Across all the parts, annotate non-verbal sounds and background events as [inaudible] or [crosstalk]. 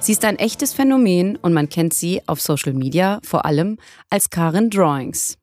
Sie ist ein echtes Phänomen und man kennt sie auf Social Media vor allem als Karin Drawings.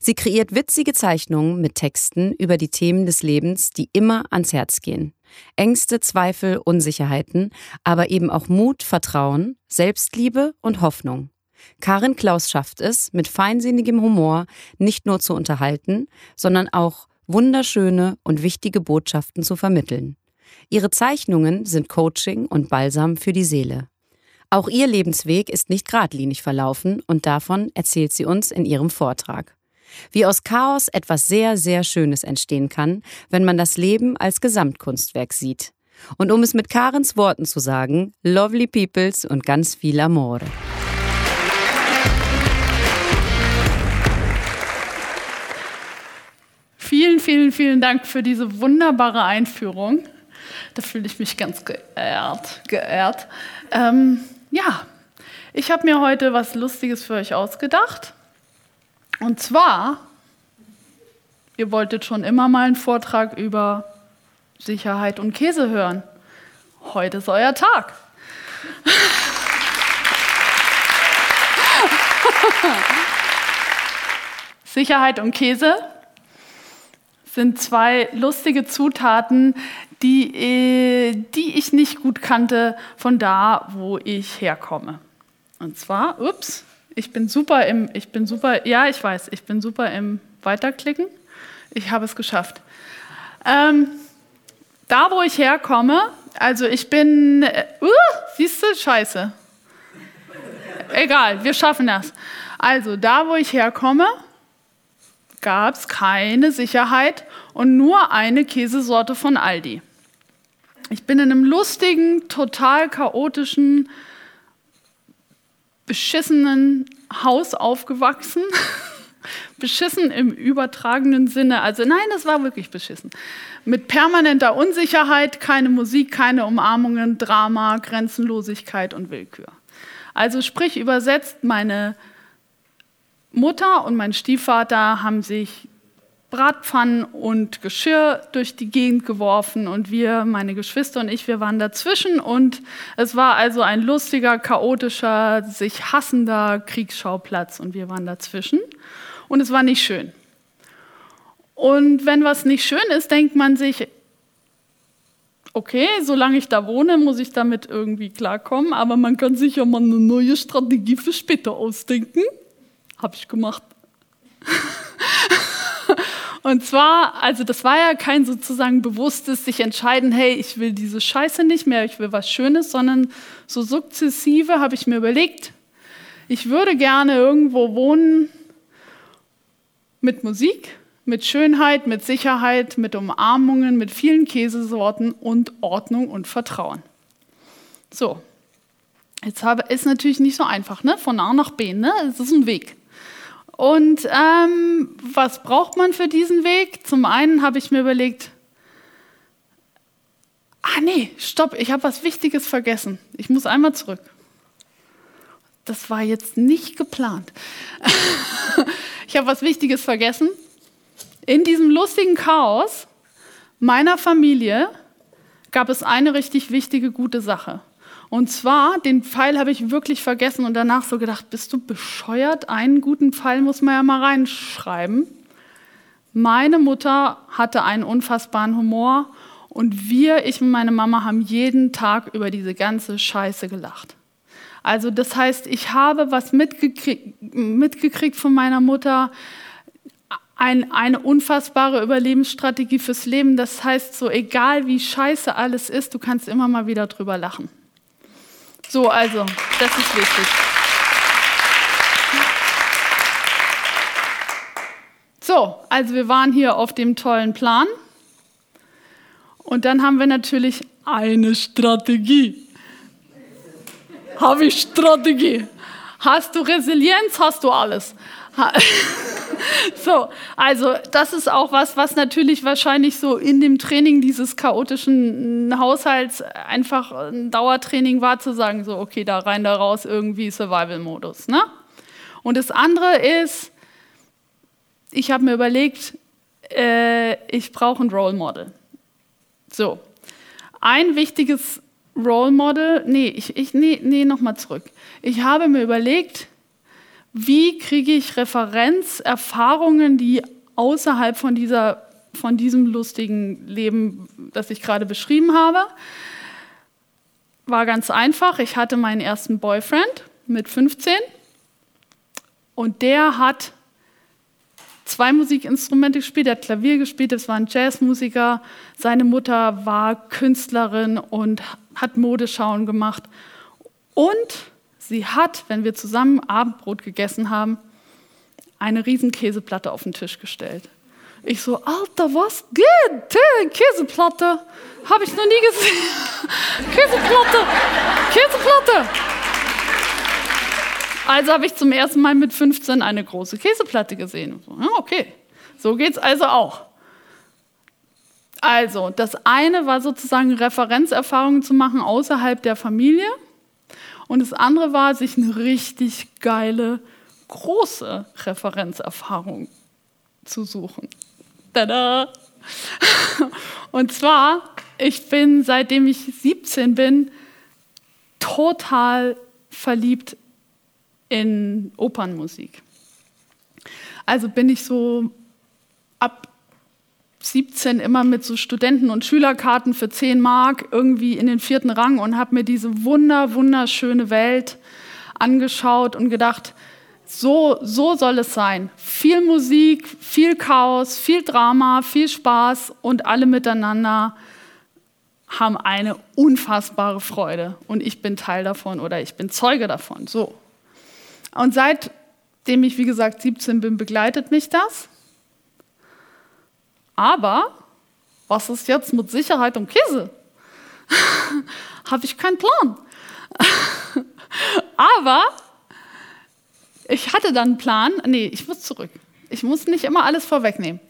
Sie kreiert witzige Zeichnungen mit Texten über die Themen des Lebens, die immer ans Herz gehen. Ängste, Zweifel, Unsicherheiten, aber eben auch Mut, Vertrauen, Selbstliebe und Hoffnung. Karin Klaus schafft es, mit feinsinnigem Humor nicht nur zu unterhalten, sondern auch wunderschöne und wichtige Botschaften zu vermitteln. Ihre Zeichnungen sind Coaching und Balsam für die Seele. Auch ihr Lebensweg ist nicht geradlinig verlaufen und davon erzählt sie uns in ihrem Vortrag. Wie aus Chaos etwas sehr, sehr Schönes entstehen kann, wenn man das Leben als Gesamtkunstwerk sieht. Und um es mit Karens Worten zu sagen, lovely peoples und ganz viel Amore. Vielen, vielen, vielen Dank für diese wunderbare Einführung. Da fühle ich mich ganz geehrt. geehrt. Ähm, ja, ich habe mir heute was Lustiges für euch ausgedacht. Und zwar, ihr wolltet schon immer mal einen Vortrag über Sicherheit und Käse hören. Heute ist euer Tag. [laughs] Sicherheit und Käse sind zwei lustige Zutaten, die, äh, die ich nicht gut kannte von da, wo ich herkomme. Und zwar, ups, ich bin super im, ich bin super, ja, ich weiß, ich bin super im Weiterklicken. Ich habe es geschafft. Ähm, da, wo ich herkomme, also ich bin, äh, uh, siehst du, scheiße. Egal, wir schaffen das. Also da, wo ich herkomme, gab es keine Sicherheit und nur eine Käsesorte von Aldi. Ich bin in einem lustigen, total chaotischen, beschissenen Haus aufgewachsen. [laughs] beschissen im übertragenen Sinne. Also nein, das war wirklich beschissen. Mit permanenter Unsicherheit, keine Musik, keine Umarmungen, Drama, Grenzenlosigkeit und Willkür. Also sprich übersetzt, meine Mutter und mein Stiefvater haben sich Bratpfannen und Geschirr durch die Gegend geworfen und wir, meine Geschwister und ich, wir waren dazwischen und es war also ein lustiger, chaotischer, sich hassender Kriegsschauplatz und wir waren dazwischen und es war nicht schön. Und wenn was nicht schön ist, denkt man sich, okay, solange ich da wohne, muss ich damit irgendwie klarkommen, aber man kann sich ja mal eine neue Strategie für später ausdenken. Habe ich gemacht. [laughs] Und zwar, also das war ja kein sozusagen bewusstes sich entscheiden, hey, ich will diese Scheiße nicht mehr, ich will was Schönes, sondern so sukzessive habe ich mir überlegt, ich würde gerne irgendwo wohnen mit Musik, mit Schönheit, mit Sicherheit, mit Umarmungen, mit vielen Käsesorten und Ordnung und Vertrauen. So, jetzt habe, ist natürlich nicht so einfach, ne? von A nach B, ne? es ist ein Weg. Und ähm, was braucht man für diesen Weg? Zum einen habe ich mir überlegt, ah nee, stopp, ich habe was Wichtiges vergessen. Ich muss einmal zurück. Das war jetzt nicht geplant. [laughs] ich habe was Wichtiges vergessen. In diesem lustigen Chaos meiner Familie gab es eine richtig wichtige, gute Sache. Und zwar, den Pfeil habe ich wirklich vergessen und danach so gedacht, bist du bescheuert? Einen guten Pfeil muss man ja mal reinschreiben. Meine Mutter hatte einen unfassbaren Humor und wir, ich und meine Mama, haben jeden Tag über diese ganze Scheiße gelacht. Also das heißt, ich habe was mitgekriegt, mitgekriegt von meiner Mutter, ein, eine unfassbare Überlebensstrategie fürs Leben. Das heißt, so egal wie scheiße alles ist, du kannst immer mal wieder drüber lachen. So, also, das ist wichtig. So, also wir waren hier auf dem tollen Plan. Und dann haben wir natürlich eine Strategie. habe ich Strategie. Hast du Resilienz, hast du alles. [laughs] [laughs] so, also das ist auch was, was natürlich wahrscheinlich so in dem Training dieses chaotischen Haushalts einfach ein Dauertraining war, zu sagen, so, okay, da rein, da raus, irgendwie Survival-Modus. Ne? Und das andere ist, ich habe mir überlegt, äh, ich brauche ein Role Model. So, ein wichtiges Role Model, nee, ich, ich nee, nee, nochmal zurück. Ich habe mir überlegt, wie kriege ich Referenzerfahrungen, die außerhalb von, dieser, von diesem lustigen Leben, das ich gerade beschrieben habe. War ganz einfach. Ich hatte meinen ersten Boyfriend mit 15 und der hat zwei Musikinstrumente gespielt, er hat Klavier gespielt, das war ein Jazzmusiker. Seine Mutter war Künstlerin und hat Modeschauen gemacht. Und sie hat, wenn wir zusammen Abendbrot gegessen haben, eine riesen Käseplatte auf den Tisch gestellt. Ich so, Alter, was geht? Käseplatte? Habe ich noch nie gesehen. [laughs] Käseplatte, Käseplatte. Also habe ich zum ersten Mal mit 15 eine große Käseplatte gesehen. Okay, so geht es also auch. Also, das eine war sozusagen Referenzerfahrungen zu machen außerhalb der Familie. Und das andere war, sich eine richtig geile, große Referenzerfahrung zu suchen. Tada! [laughs] Und zwar, ich bin, seitdem ich 17 bin, total verliebt in Opernmusik. Also bin ich so ab 17 immer mit so Studenten- und Schülerkarten für 10 Mark irgendwie in den vierten Rang und habe mir diese wunder, wunderschöne Welt angeschaut und gedacht, so, so soll es sein. Viel Musik, viel Chaos, viel Drama, viel Spaß und alle miteinander haben eine unfassbare Freude. Und ich bin Teil davon oder ich bin Zeuge davon. So. Und seitdem ich, wie gesagt, 17 bin, begleitet mich das. Aber was ist jetzt mit Sicherheit und Käse? [laughs] Habe ich keinen Plan. [laughs] Aber ich hatte dann einen Plan. Nee, ich muss zurück. Ich muss nicht immer alles vorwegnehmen.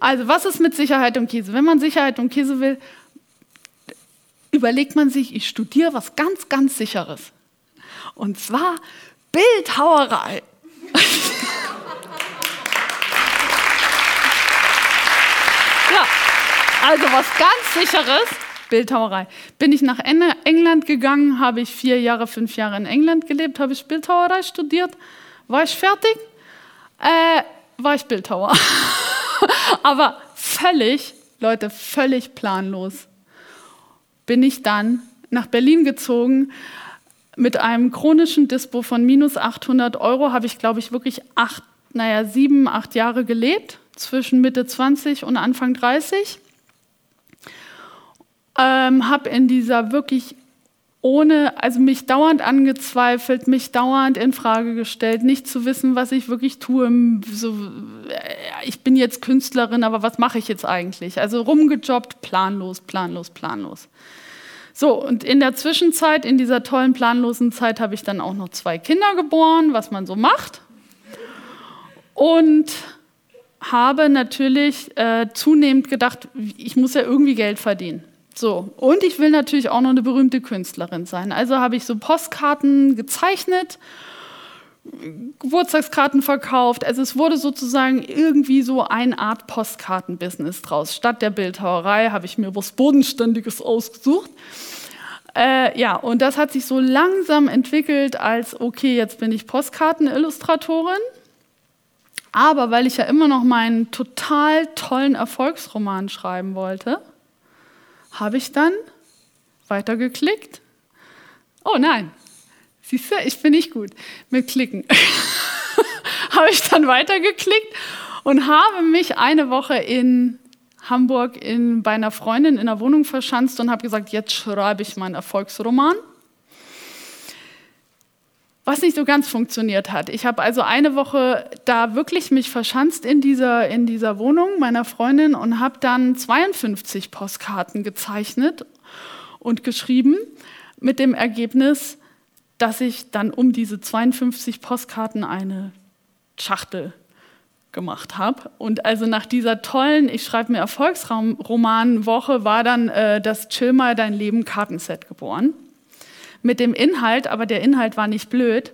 Also, was ist mit Sicherheit und Käse? Wenn man Sicherheit und Käse will, überlegt man sich, ich studiere was ganz, ganz Sicheres. Und zwar Bildhauerei. [laughs] ja, also was ganz sicheres, Bildhauerei. Bin ich nach England gegangen, habe ich vier Jahre, fünf Jahre in England gelebt, habe ich Bildhauerei studiert. War ich fertig? Äh, war ich Bildhauer. [laughs] Aber völlig, Leute, völlig planlos bin ich dann nach Berlin gezogen, mit einem chronischen Dispo von minus 800 Euro habe ich, glaube ich, wirklich acht, naja, sieben, acht Jahre gelebt, zwischen Mitte 20 und Anfang 30. Ähm, habe in dieser wirklich ohne, also mich dauernd angezweifelt, mich dauernd in Frage gestellt, nicht zu wissen, was ich wirklich tue. So, ich bin jetzt Künstlerin, aber was mache ich jetzt eigentlich? Also rumgejobbt, planlos, planlos, planlos. So, und in der Zwischenzeit, in dieser tollen planlosen Zeit, habe ich dann auch noch zwei Kinder geboren, was man so macht. Und habe natürlich äh, zunehmend gedacht, ich muss ja irgendwie Geld verdienen. So, und ich will natürlich auch noch eine berühmte Künstlerin sein. Also habe ich so Postkarten gezeichnet, Geburtstagskarten verkauft. Also es wurde sozusagen irgendwie so eine Art Postkartenbusiness draus. Statt der Bildhauerei habe ich mir was Bodenständiges ausgesucht. Äh, ja, und das hat sich so langsam entwickelt als, okay, jetzt bin ich Postkartenillustratorin. Aber weil ich ja immer noch meinen total tollen Erfolgsroman schreiben wollte, habe ich dann weitergeklickt. Oh nein, siehst du, ich bin nicht gut mit Klicken. [laughs] habe ich dann weitergeklickt und habe mich eine Woche in Hamburg in, bei einer Freundin in der Wohnung verschanzt und habe gesagt, jetzt schreibe ich meinen Erfolgsroman. Was nicht so ganz funktioniert hat. Ich habe also eine Woche da wirklich mich verschanzt in dieser, in dieser Wohnung meiner Freundin und habe dann 52 Postkarten gezeichnet und geschrieben mit dem Ergebnis, dass ich dann um diese 52 Postkarten eine Schachtel gemacht habe. Und also nach dieser tollen, ich schreibe mir Erfolgsroman-Woche, war dann äh, das Chill mal dein Leben Kartenset geboren. Mit dem Inhalt, aber der Inhalt war nicht blöd.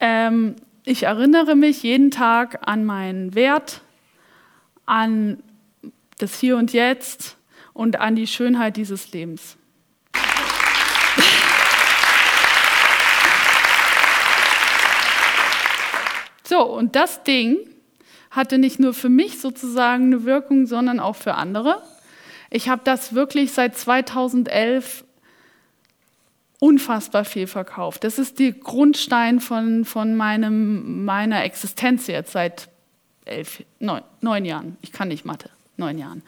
Ähm, ich erinnere mich jeden Tag an meinen Wert, an das Hier und Jetzt und an die Schönheit dieses Lebens. [laughs] So, und das Ding hatte nicht nur für mich sozusagen eine Wirkung, sondern auch für andere. Ich habe das wirklich seit 2011 unfassbar viel verkauft. Das ist der Grundstein von, von meinem, meiner Existenz jetzt seit elf, neun, neun Jahren. Ich kann nicht Mathe, neun Jahren.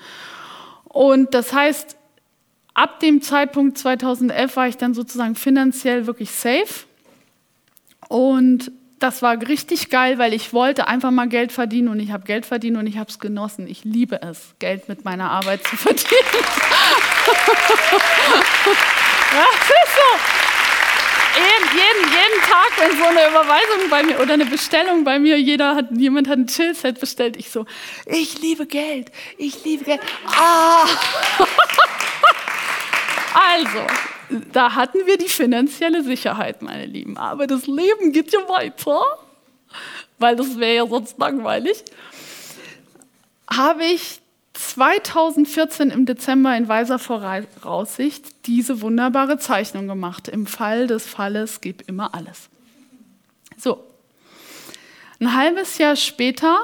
Und das heißt, ab dem Zeitpunkt 2011 war ich dann sozusagen finanziell wirklich safe. Und das war richtig geil, weil ich wollte einfach mal Geld verdienen und ich habe Geld verdient und ich habe es genossen. Ich liebe es, Geld mit meiner Arbeit zu [laughs] verdienen. Ja, ist so. Jeden, jeden, jeden Tag, wenn so eine Überweisung bei mir oder eine Bestellung bei mir, jeder hat, jemand hat ein Chillset bestellt, ich so, ich liebe Geld, ich liebe Geld. Ah! [laughs] also, da hatten wir die finanzielle Sicherheit, meine Lieben. Aber das Leben geht ja weiter, weil das wäre ja sonst langweilig. Habe ich 2014 im Dezember in weiser Voraussicht diese wunderbare Zeichnung gemacht. Im Fall des Falles gib immer alles. So, ein halbes Jahr später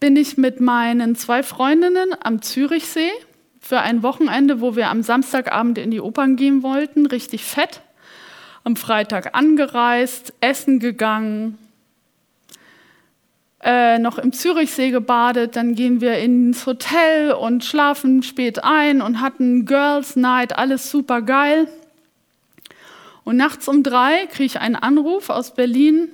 bin ich mit meinen zwei Freundinnen am Zürichsee für ein Wochenende, wo wir am Samstagabend in die Opern gehen wollten, richtig fett. Am Freitag angereist, essen gegangen, äh, noch im Zürichsee gebadet, dann gehen wir ins Hotel und schlafen spät ein und hatten Girls Night, alles super geil. Und nachts um drei kriege ich einen Anruf aus Berlin,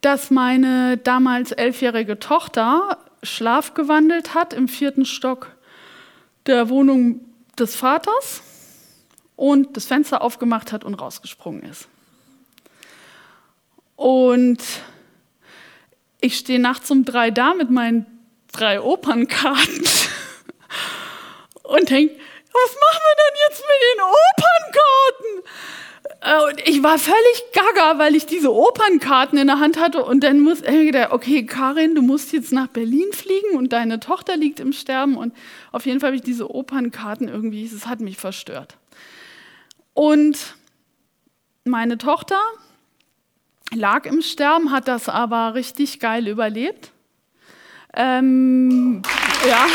dass meine damals elfjährige Tochter schlafgewandelt hat im vierten Stock der Wohnung des Vaters und das Fenster aufgemacht hat und rausgesprungen ist. Und ich stehe nachts um drei da mit meinen drei Opernkarten [laughs] und denke, was machen wir denn jetzt mit den Opernkarten? Äh, und ich war völlig gaga, weil ich diese Opernkarten in der Hand hatte und dann muss ich gedacht, okay, Karin, du musst jetzt nach Berlin fliegen und deine Tochter liegt im Sterben und auf jeden Fall habe ich diese Opernkarten irgendwie, es hat mich verstört. Und meine Tochter lag im Sterben, hat das aber richtig geil überlebt. Ähm, ja.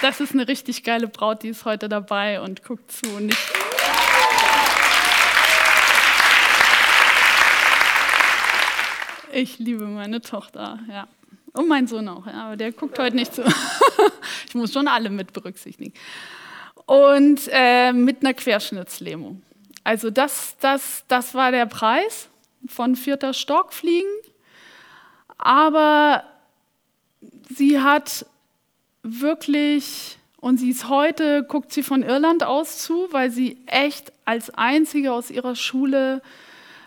Das ist eine richtig geile Braut, die ist heute dabei und guckt zu. Und ich Ich liebe meine Tochter, ja. Und meinen Sohn auch, ja, aber der guckt heute nicht zu. [laughs] ich muss schon alle mit berücksichtigen. Und äh, mit einer Querschnittslähmung. Also das, das, das war der Preis von vierter Stock fliegen. Aber sie hat wirklich, und sie ist heute, guckt sie von Irland aus zu, weil sie echt als einzige aus ihrer Schule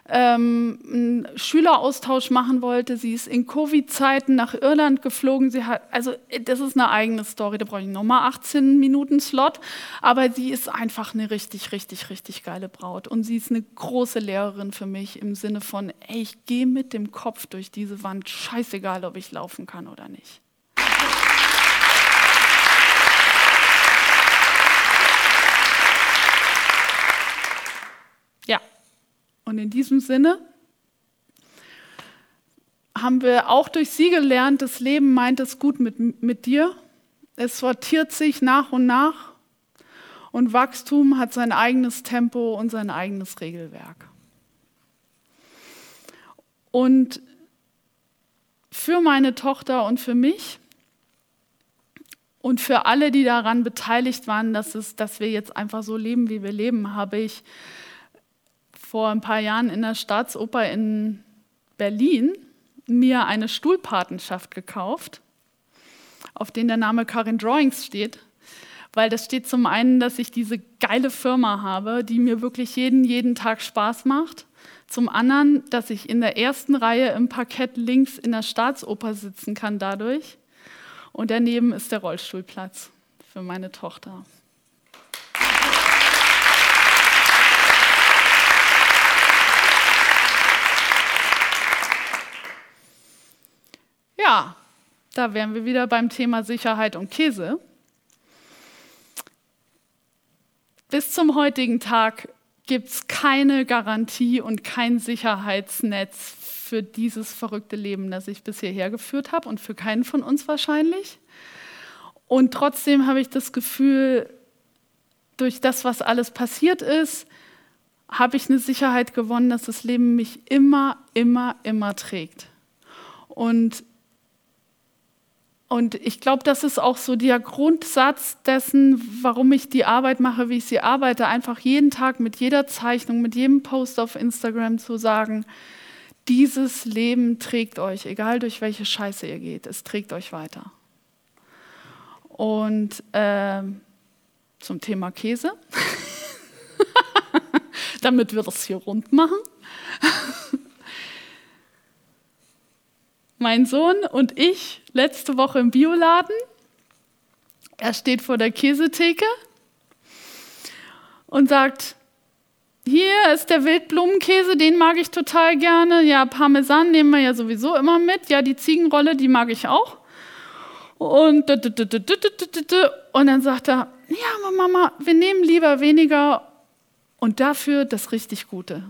ähm, einen Schüleraustausch machen wollte. Sie ist in Covid-Zeiten nach Irland geflogen. Sie hat, also das ist eine eigene Story, da brauche ich nochmal 18 Minuten Slot. Aber sie ist einfach eine richtig, richtig, richtig geile Braut. Und sie ist eine große Lehrerin für mich im Sinne von, ey, ich gehe mit dem Kopf durch diese Wand, scheißegal, ob ich laufen kann oder nicht. Und in diesem Sinne haben wir auch durch sie gelernt, das Leben meint es gut mit, mit dir. Es sortiert sich nach und nach und Wachstum hat sein eigenes Tempo und sein eigenes Regelwerk. Und für meine Tochter und für mich und für alle, die daran beteiligt waren, dass, es, dass wir jetzt einfach so leben, wie wir leben, habe ich vor ein paar Jahren in der Staatsoper in Berlin mir eine Stuhlpatenschaft gekauft. auf denen der Name Karin Drawings steht. Weil das steht zum einen, dass ich diese geile Firma habe, die mir wirklich jeden, jeden Tag Spaß macht. Zum anderen, dass ich in der ersten Reihe im Parkett links in der Staatsoper sitzen kann dadurch. Und daneben ist der Rollstuhlplatz für meine Tochter. Ja, da wären wir wieder beim Thema Sicherheit und Käse. Bis zum heutigen Tag gibt es keine Garantie und kein Sicherheitsnetz für dieses verrückte Leben, das ich bisher hergeführt habe und für keinen von uns wahrscheinlich. Und trotzdem habe ich das Gefühl, durch das, was alles passiert ist, habe ich eine Sicherheit gewonnen, dass das Leben mich immer, immer, immer trägt. Und und ich glaube, das ist auch so der Grundsatz dessen, warum ich die Arbeit mache, wie ich sie arbeite. Einfach jeden Tag mit jeder Zeichnung, mit jedem Post auf Instagram zu sagen, dieses Leben trägt euch, egal durch welche Scheiße ihr geht, es trägt euch weiter. Und äh, zum Thema Käse, [laughs] damit wir das hier rund machen. Mein Sohn und ich letzte Woche im Bioladen. Er steht vor der Käsetheke und sagt, hier ist der Wildblumenkäse, den mag ich total gerne. Ja, Parmesan nehmen wir ja sowieso immer mit. Ja, die Ziegenrolle, die mag ich auch. Und, und dann sagt er, ja, Mama, wir nehmen lieber weniger und dafür das richtig Gute.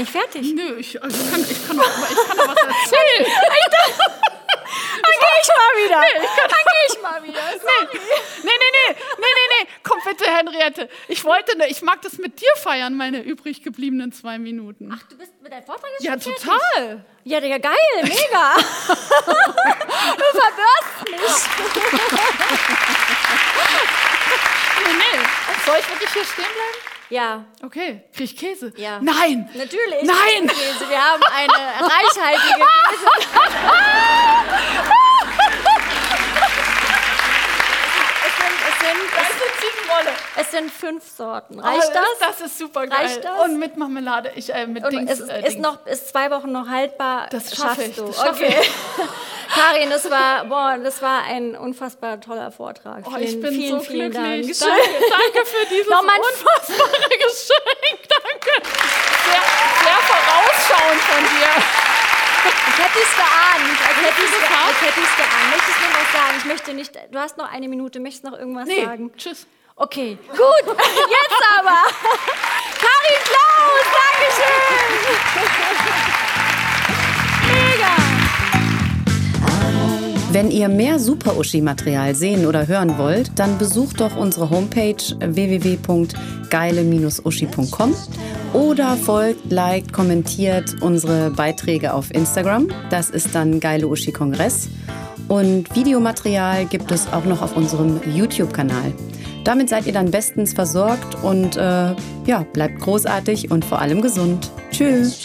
Nicht fertig. Nö, ich, also kann, ich, kann, noch, ich kann noch was [laughs] erzählen. [laughs] Dann gehe ich mal wieder. Nee, ich Dann gehe ich mal wieder. Nee. nee, nee, nee, nee, nee, nee. Komm bitte, Henriette. Ich wollte, ne, ich mag das mit dir feiern, meine übrig gebliebenen zwei Minuten. Ach, du bist mit deinem Vortrag jetzt Ja, schon total. Fertig? Ja, ja, geil, mega. [laughs] du verwirrst mich. nee, nee. Soll ich wirklich hier stehen bleiben? Ja. Okay, krieg ich Käse? Ja. Nein! Natürlich. Nein! Käse. Wir haben eine reichhaltige Käse. [laughs] [laughs] es sind, es sind, Da Ziegenrolle. es sind fünf Sorten. Reicht Oh, das? Das ist super geil. Reicht das? Und mit Marmelade. Ich, äh, mit Und Dings. es ist, äh, ist Dings. noch ist zwei Wochen noch haltbar. Das schaffe Schaffst ich, Du. das schaffe okay. [laughs] Karin, das war, boah, das war ein unfassbar toller Vortrag. Oh, vielen, ich bin vielen, so vielen glücklich. Dank. Danke, danke für dieses [laughs] unfassbare [laughs] Geschenk. Danke. Sehr, sehr vorausschauend von dir. Ich hätte es geahnt. Ich hätte es geahnt? ich hätte es geahnt. Möchtest du noch was sagen? Ich möchte nicht. Du hast noch eine Minute. Möchtest du noch irgendwas Nee, sagen? tschüss. Okay, gut. [laughs] Jetzt aber. Karin Klaus, Dankeschön. Mega. Wenn ihr mehr Super-Uschi-Material sehen oder hören wollt, dann besucht doch unsere Homepage www.geile-uschi.com oder folgt, liked, kommentiert unsere Beiträge auf Instagram. Das ist dann Geile Uschi Kongress. Und Videomaterial gibt es auch noch auf unserem YouTube-Kanal. Damit seid ihr dann bestens versorgt und äh, ja, bleibt großartig und vor allem gesund. Tschüss.